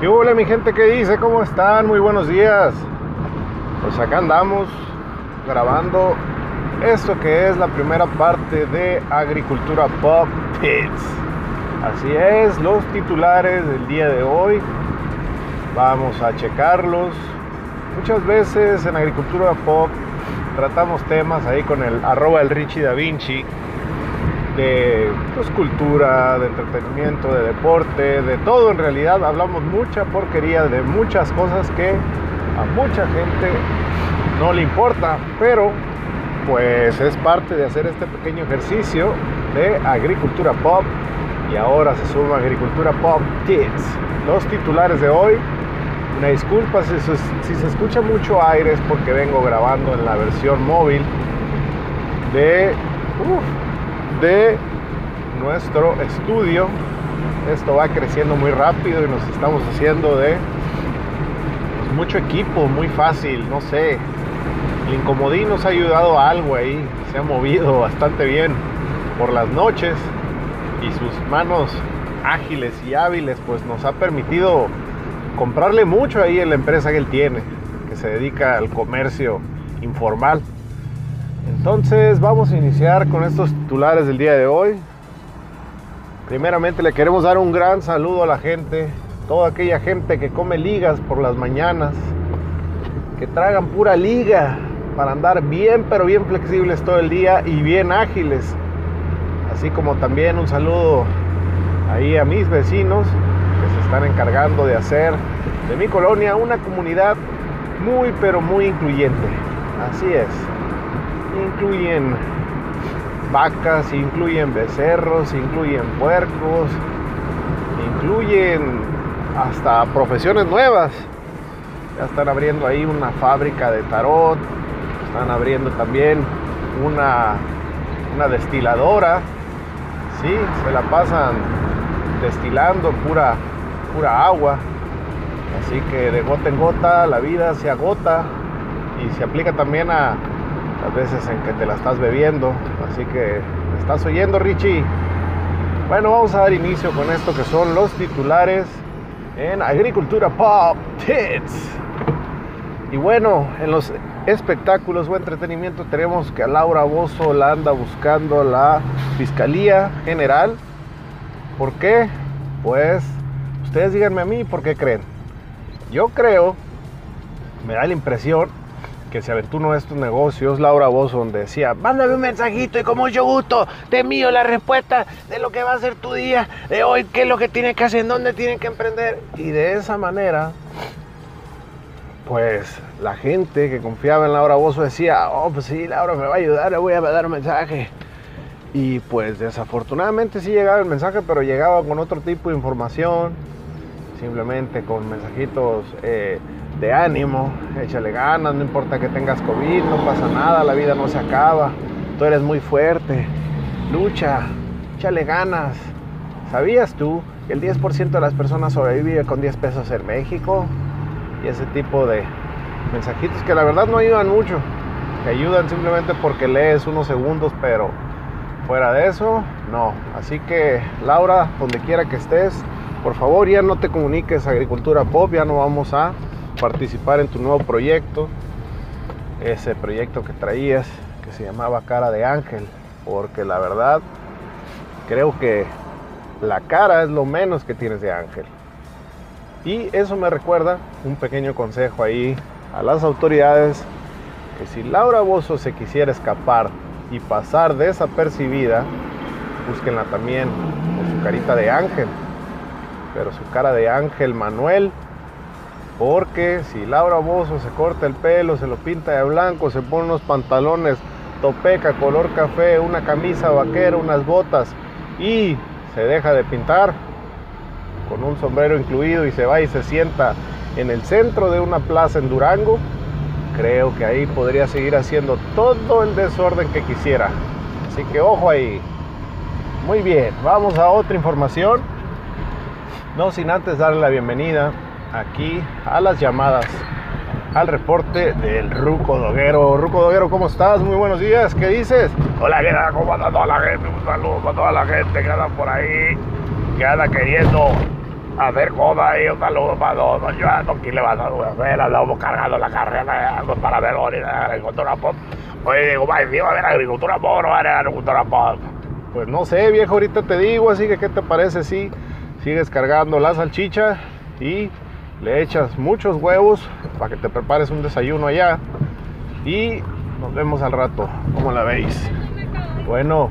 ¿Qué hola mi gente que dice? ¿Cómo están? Muy buenos días. Pues acá andamos grabando esto que es la primera parte de Agricultura Pop Pits. Así es, los titulares del día de hoy. Vamos a checarlos. Muchas veces en Agricultura Pop tratamos temas ahí con el arroba el Richie Da Vinci de pues, cultura, de entretenimiento, de deporte, de todo en realidad. Hablamos mucha porquería de muchas cosas que a mucha gente no le importa, pero pues es parte de hacer este pequeño ejercicio de agricultura pop y ahora se suma agricultura pop kids. Los titulares de hoy, una disculpa si, si se escucha mucho aire es porque vengo grabando en la versión móvil de de nuestro estudio. Esto va creciendo muy rápido y nos estamos haciendo de pues, mucho equipo, muy fácil, no sé. El incomodín nos ha ayudado a algo ahí, se ha movido bastante bien por las noches y sus manos ágiles y hábiles pues nos ha permitido comprarle mucho ahí en la empresa que él tiene, que se dedica al comercio informal. Entonces vamos a iniciar con estos titulares del día de hoy. Primeramente le queremos dar un gran saludo a la gente, toda aquella gente que come ligas por las mañanas, que tragan pura liga para andar bien pero bien flexibles todo el día y bien ágiles. Así como también un saludo ahí a mis vecinos que se están encargando de hacer de mi colonia una comunidad muy pero muy incluyente. Así es incluyen vacas, incluyen becerros, incluyen puercos, incluyen hasta profesiones nuevas. Ya están abriendo ahí una fábrica de tarot, están abriendo también una, una destiladora, ¿sí? se la pasan destilando pura, pura agua. Así que de gota en gota la vida se agota y se aplica también a, las veces en que te la estás bebiendo. Así que, ¿me estás oyendo, Richie? Bueno, vamos a dar inicio con esto que son los titulares en Agricultura Pop Tits. Y bueno, en los espectáculos o entretenimiento tenemos que a Laura Bozo la anda buscando la Fiscalía General. ¿Por qué? Pues ustedes díganme a mí por qué creen. Yo creo, me da la impresión que se aventuró estos negocios, Laura donde decía, mándame un mensajito y con mucho gusto te mío la respuesta de lo que va a ser tu día, de hoy, qué es lo que tiene que hacer, dónde tiene que emprender. Y de esa manera, pues la gente que confiaba en Laura Bozo decía, oh, pues sí, Laura me va a ayudar, le voy a dar un mensaje. Y pues desafortunadamente sí llegaba el mensaje, pero llegaba con otro tipo de información, simplemente con mensajitos eh, de ánimo, échale ganas, no importa que tengas COVID, no pasa nada, la vida no se acaba, tú eres muy fuerte, lucha, échale ganas. ¿Sabías tú que el 10% de las personas sobrevive con 10 pesos en México? Y ese tipo de mensajitos que la verdad no ayudan mucho, que ayudan simplemente porque lees unos segundos, pero fuera de eso, no. Así que Laura, donde quiera que estés, por favor ya no te comuniques Agricultura Pop, ya no vamos a participar en tu nuevo proyecto, ese proyecto que traías que se llamaba Cara de Ángel, porque la verdad creo que la cara es lo menos que tienes de ángel. Y eso me recuerda un pequeño consejo ahí a las autoridades, que si Laura Bozo se quisiera escapar y pasar desapercibida, búsquenla también con su carita de ángel, pero su cara de ángel Manuel porque si Laura Bozo se corta el pelo, se lo pinta de blanco, se pone unos pantalones topeca color café, una camisa vaquera, unas botas y se deja de pintar con un sombrero incluido y se va y se sienta en el centro de una plaza en Durango, creo que ahí podría seguir haciendo todo el desorden que quisiera. Así que ojo ahí. Muy bien, vamos a otra información. No sin antes darle la bienvenida aquí a las llamadas al reporte del Ruco Doguero. Ruco Doguero, ¿cómo estás? Muy buenos días, ¿qué dices? Hola, ¿qué tal? ¿Cómo anda toda la gente? Un saludo para toda la gente que anda por ahí, que anda queriendo hacer joda y un saludo para todos. Yo ando aquí levantando a ver, andamos cargando la carrera para ver la agricultura pop. Oye, digo, va, iba a ver agricultura pop, no va a ver agricultura pop. Pues no sé, viejo, ahorita te digo, así que ¿qué te parece si sigues cargando la salchicha y le echas muchos huevos para que te prepares un desayuno allá y nos vemos al rato, ¿cómo la veis? Bueno,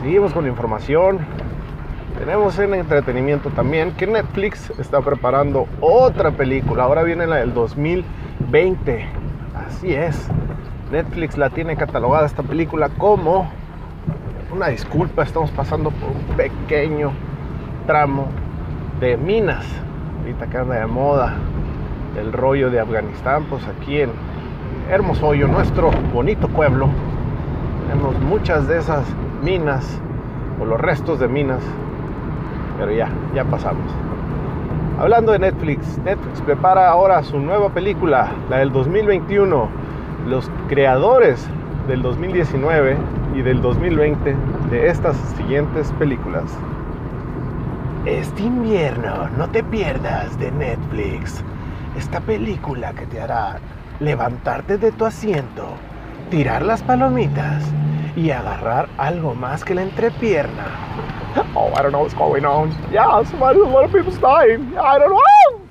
seguimos con la información. Tenemos en entretenimiento también que Netflix está preparando otra película. Ahora viene la del 2020. Así es. Netflix la tiene catalogada esta película como una disculpa, estamos pasando por un pequeño tramo de minas. Ahorita que anda de moda el rollo de Afganistán, pues aquí en Hermosoyo, nuestro bonito pueblo, tenemos muchas de esas minas o los restos de minas, pero ya, ya pasamos. Hablando de Netflix, Netflix prepara ahora su nueva película, la del 2021. Los creadores del 2019 y del 2020 de estas siguientes películas. Este invierno no te pierdas de Netflix esta película que te hará levantarte de tu asiento, tirar las palomitas y agarrar algo más que la entrepierna. Oh, I don't know what's going on. Why do a lot of people dying? I don't know.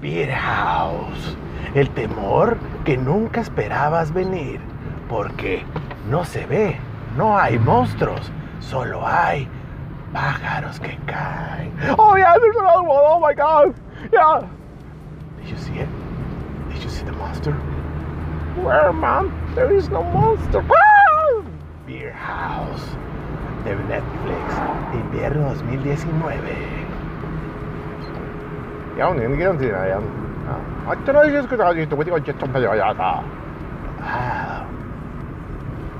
Beer House. El temor que nunca esperabas venir. Porque no se ve, no hay monstruos, solo hay pájaros que caen. Oh, yeah, there's another one. Oh, my God. Yeah. Did you see it? Did you see the monster? Where, man? There is no monster. Beer House de Netflix, invierno 2019. Ja, on geen keer ja, ja. At no siis kui ta just võti otsi on palju ja ta. Wow.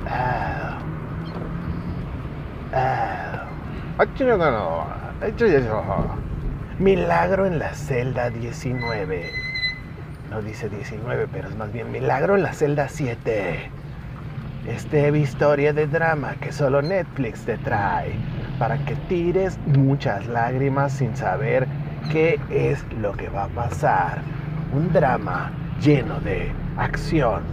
Wow. Wow. At no no. Eso. Milagro en la celda 19. No dice 19, pero es más bien Milagro en la celda 7. Este historia de drama que solo Netflix te trae para que tires muchas lágrimas sin saber qué es lo que va a pasar. Un drama lleno de acción.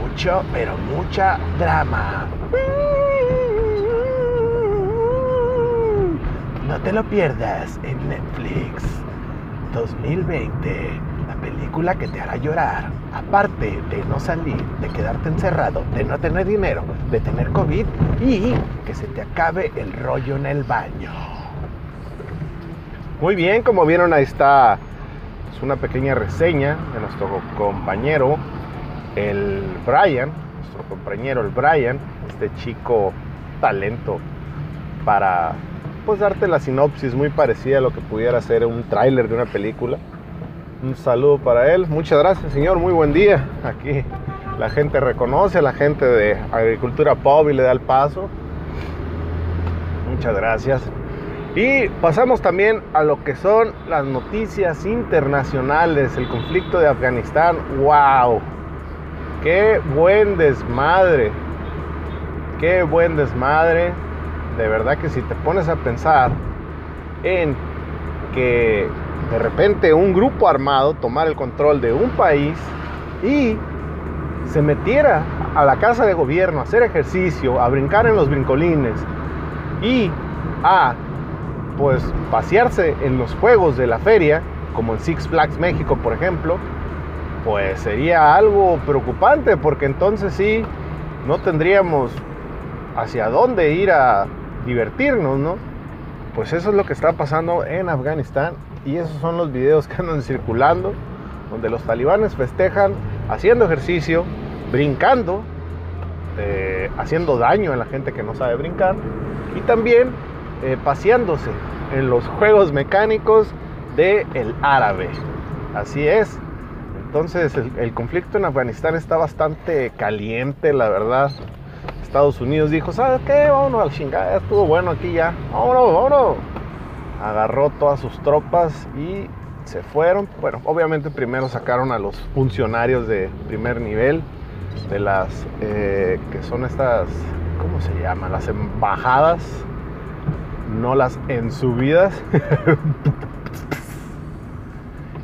Mucho, pero mucha drama. No te lo pierdas en Netflix. 2020, la película que te hará llorar, aparte de no salir, de quedarte encerrado, de no tener dinero, de tener COVID y que se te acabe el rollo en el baño. Muy bien, como vieron ahí está es una pequeña reseña de nuestro compañero el Brian, nuestro compañero el Brian, este chico talento para pues darte la sinopsis muy parecida a lo que pudiera ser un tráiler de una película. Un saludo para él. Muchas gracias, señor. Muy buen día. Aquí la gente reconoce a la gente de Agricultura Pop y le da el paso. Muchas gracias. Y pasamos también a lo que son las noticias internacionales, el conflicto de Afganistán. ¡Wow! ¡Qué buen desmadre! ¡Qué buen desmadre! de verdad que si te pones a pensar en que de repente un grupo armado tomara el control de un país y se metiera a la casa de gobierno a hacer ejercicio, a brincar en los brincolines y a pues pasearse en los juegos de la feria, como en Six Flags México, por ejemplo, pues sería algo preocupante porque entonces sí no tendríamos hacia dónde ir a divertirnos, ¿no? Pues eso es lo que está pasando en Afganistán y esos son los videos que andan circulando, donde los talibanes festejan haciendo ejercicio, brincando, eh, haciendo daño a la gente que no sabe brincar y también eh, paseándose en los juegos mecánicos del el árabe. Así es. Entonces el, conflicto en Afganistán está bastante caliente, la verdad. Estados Unidos dijo, ¿sabes qué? Vámonos al chingada, estuvo bueno aquí ya. Vámonos, vámonos. Agarró todas sus tropas y se fueron. Bueno, obviamente primero sacaron a los funcionarios de primer nivel, de las eh, que son estas, ¿cómo se llaman? Las embajadas, no las en subidas.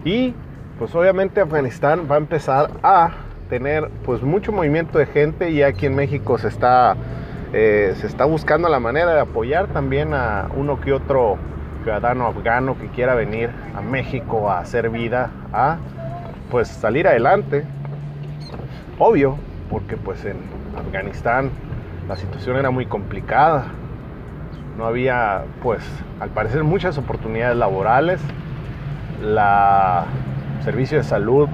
y pues obviamente Afganistán va a empezar a tener pues mucho movimiento de gente y aquí en México se está, eh, se está buscando la manera de apoyar también a uno que otro ciudadano afgano que quiera venir a México a hacer vida, a pues salir adelante. Obvio, porque pues en Afganistán la situación era muy complicada. No había pues al parecer muchas oportunidades laborales. La servicio de salud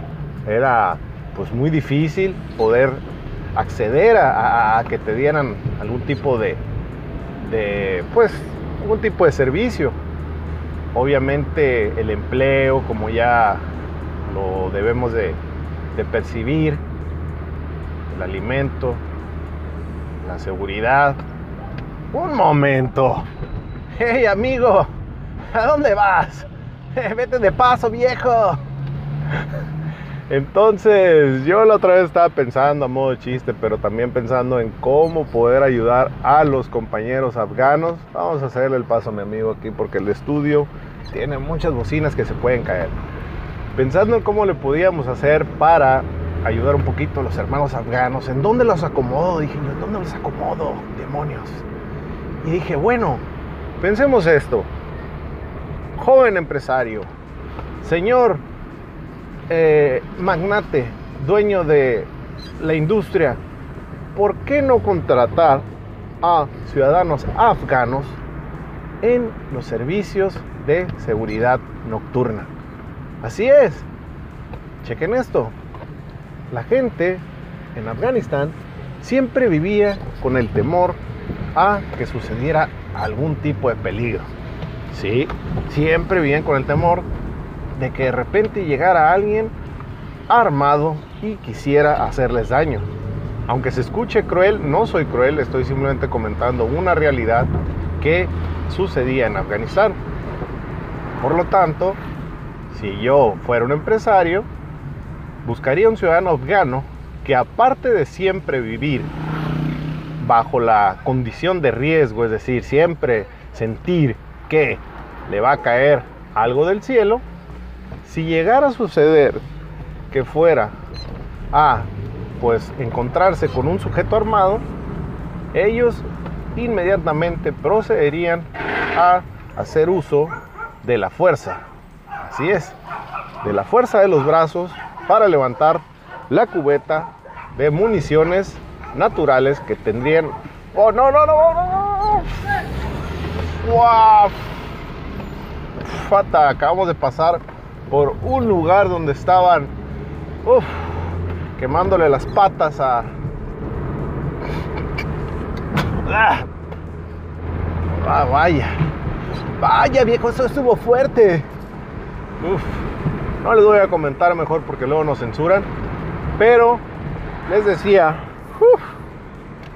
era pues muy difícil poder acceder a, que te dieran algún tipo de, de, pues algún tipo de servicio obviamente el empleo como ya lo debemos de, de percibir el alimento la seguridad un momento hey amigo a dónde vas vete de paso viejo entonces, yo la otra vez estaba pensando a modo de chiste, pero también pensando en cómo poder ayudar a los compañeros afganos. Vamos a hacerle el paso a mi amigo aquí porque el estudio tiene muchas bocinas que se pueden caer. Pensando en cómo le podíamos hacer para ayudar un poquito a los hermanos afganos, ¿en dónde los acomodo? Dije yo, ¿en dónde los acomodo? Demonios. Y dije, bueno, pensemos esto. Joven empresario, señor eh, magnate, dueño de la industria, ¿por qué no contratar a ciudadanos afganos en los servicios de seguridad nocturna? Así es. Chequen esto. La gente en Afganistán siempre vivía con el temor a que sucediera algún tipo de peligro. Sí, siempre vivían con el temor de que de repente llegara alguien armado y quisiera hacerles daño. Aunque se escuche cruel, no soy cruel, estoy simplemente comentando una realidad que sucedía en Afganistán. Por lo tanto, si yo fuera un empresario, buscaría un ciudadano afgano que aparte de siempre vivir bajo la condición de riesgo, es decir, siempre sentir que le va a caer algo del cielo, si llegara a suceder que fuera a pues encontrarse con un sujeto armado, ellos inmediatamente procederían a hacer uso de la fuerza. Así es, de la fuerza de los brazos para levantar la cubeta de municiones naturales que tendrían. ¡Oh, no, no, no! no, ¡Wow! Fata, acabamos de pasar por un lugar donde estaban quemándole las patas a... Ah, ah, vaya. Vaya viejo, eso estuvo fuerte. no les voy a comentar mejor porque luego nos censuran. Pero les decía,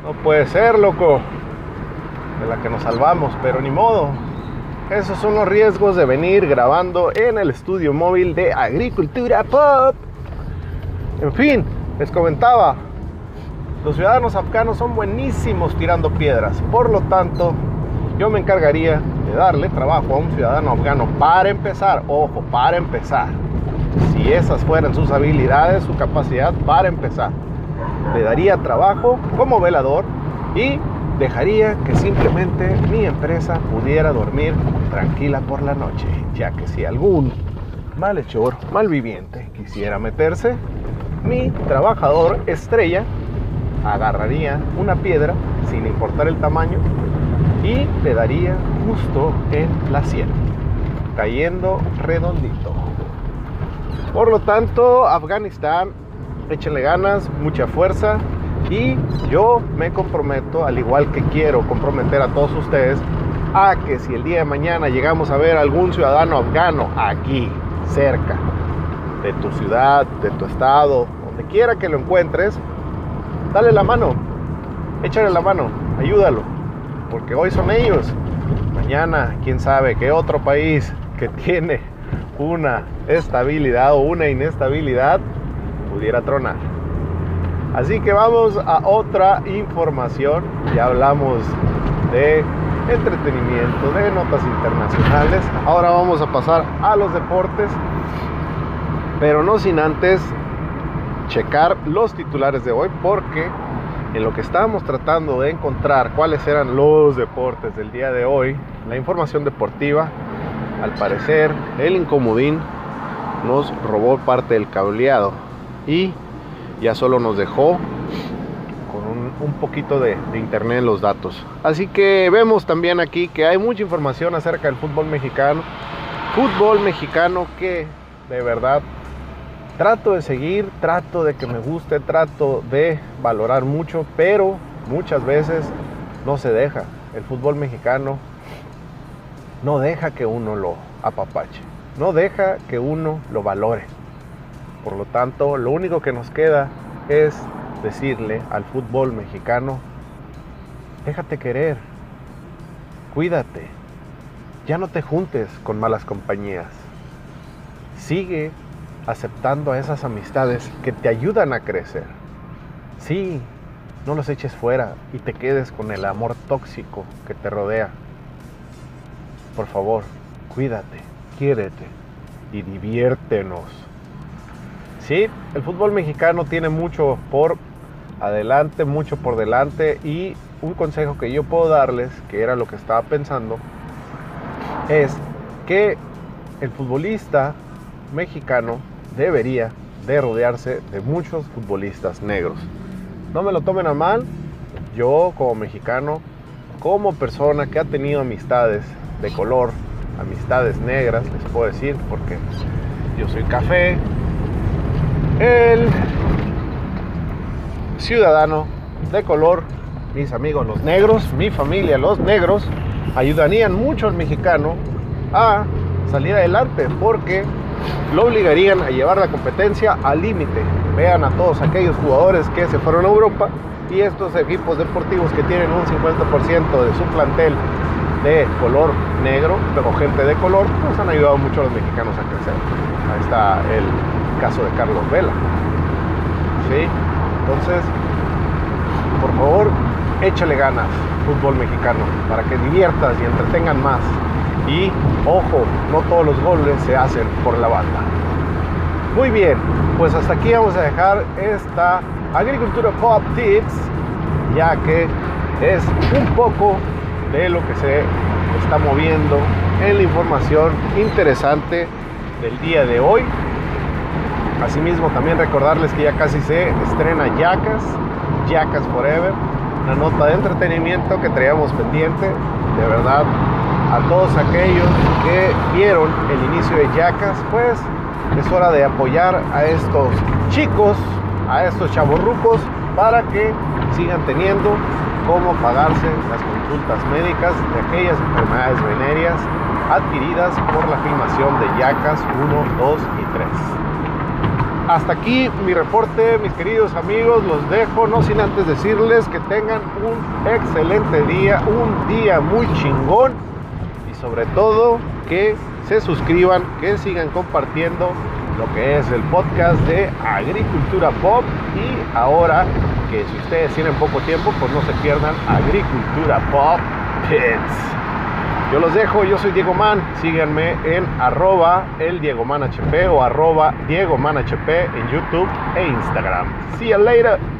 no puede ser, loco. De la que nos salvamos, pero ni modo. Esos son los riesgos de venir grabando en el estudio móvil de Agricultura Pop. En fin, les comentaba, los ciudadanos afganos son buenísimos tirando piedras. Por lo tanto, yo me encargaría de darle trabajo a un ciudadano afgano para empezar. Ojo, para empezar. Si esas fueran sus habilidades, su capacidad, para empezar. Le daría trabajo como velador y dejaría que simplemente mi empresa pudiera dormir tranquila por la noche, ya que si algún malhechor, malviviente quisiera meterse, mi trabajador estrella agarraría una piedra, sin importar el tamaño, y le daría justo en la sien, cayendo redondito. Por lo tanto, Afganistán, échenle ganas, mucha fuerza, y yo me comprometo, al igual que quiero comprometer a todos ustedes, a que si el día de mañana llegamos a ver algún ciudadano afgano aquí, cerca de tu ciudad, de tu estado, donde quiera que lo encuentres, dale la mano, échale la mano, ayúdalo, porque hoy son ellos. Mañana, quién sabe qué otro país que tiene una estabilidad o una inestabilidad, pudiera tronar. Así que vamos a otra información. Ya hablamos de entretenimiento, de notas internacionales. Ahora vamos a pasar a los deportes, pero no sin antes checar los titulares de hoy porque en lo que estábamos tratando de encontrar cuáles eran los deportes del día de hoy, la información deportiva, al parecer el incomodín nos robó parte del cableado y ya solo nos dejó con un, poquito de, de, internet en los datos. Así que vemos también aquí que hay mucha información acerca del fútbol mexicano. Fútbol mexicano que de verdad trato de seguir, trato de que me guste, trato de valorar mucho, pero muchas veces no se deja. El fútbol mexicano no deja que uno lo apapache, no deja que uno lo valore. Por lo tanto, lo único que nos queda es decirle al fútbol mexicano, déjate querer, cuídate, ya no te juntes con malas compañías, sigue aceptando a esas amistades que te ayudan a crecer. Sí, no los eches fuera y te quedes con el amor tóxico que te rodea. Por favor, cuídate, quiérete y diviértenos. Sí, el fútbol mexicano tiene mucho por adelante, mucho por delante y un consejo que yo puedo darles, que era lo que estaba pensando, es que el futbolista mexicano debería de rodearse de muchos futbolistas negros. No me lo tomen a mal, yo como mexicano, como persona que ha tenido amistades de color, amistades negras, les puedo decir, porque yo soy café, el ciudadano de color, mis amigos los negros, mi familia los negros, ayudarían mucho al mexicano a salir adelante, porque lo obligarían a llevar la competencia al límite. Vean a todos aquellos jugadores que se fueron a Europa y estos equipos deportivos que tienen un 50% de su plantel de color negro, pero gente de color, pues han ayudado mucho a los mexicanos a crecer. Ahí está el caso de Carlos Vela. ¿Sí? Entonces, por favor, échale ganas, fútbol mexicano, para que diviertas y entretengan más. Y ojo, no todos los goles se hacen por la banda. Muy bien, pues hasta aquí vamos a dejar esta Agricultura Pop Tips, ya que es un poco de lo que se está moviendo en la información interesante del día de hoy. Asimismo, también recordarles que ya casi se estrena Yacas, Yacas Forever, una nota de entretenimiento que traíamos pendiente. De verdad, a todos aquellos que vieron el inicio de Yacas, pues es hora de apoyar a estos chicos, a estos chavorrucos, para que sigan teniendo cómo pagarse las consultas médicas de aquellas enfermedades venéreas adquiridas por la filmación de Yacas 1, 2 y 3. Hasta aquí mi reporte, mis queridos amigos, los dejo, no sin antes decirles que tengan un excelente día, un día muy chingón sobre todo que se suscriban, que sigan compartiendo lo que es el podcast de Agricultura Pop y ahora que si ustedes tienen poco tiempo, pues no se pierdan Agricultura Pop Pits. Yo los dejo, yo soy Diego Man, síganme en arroba el Diego Man HP o arroba Diego Man HP en YouTube e Instagram. See you later.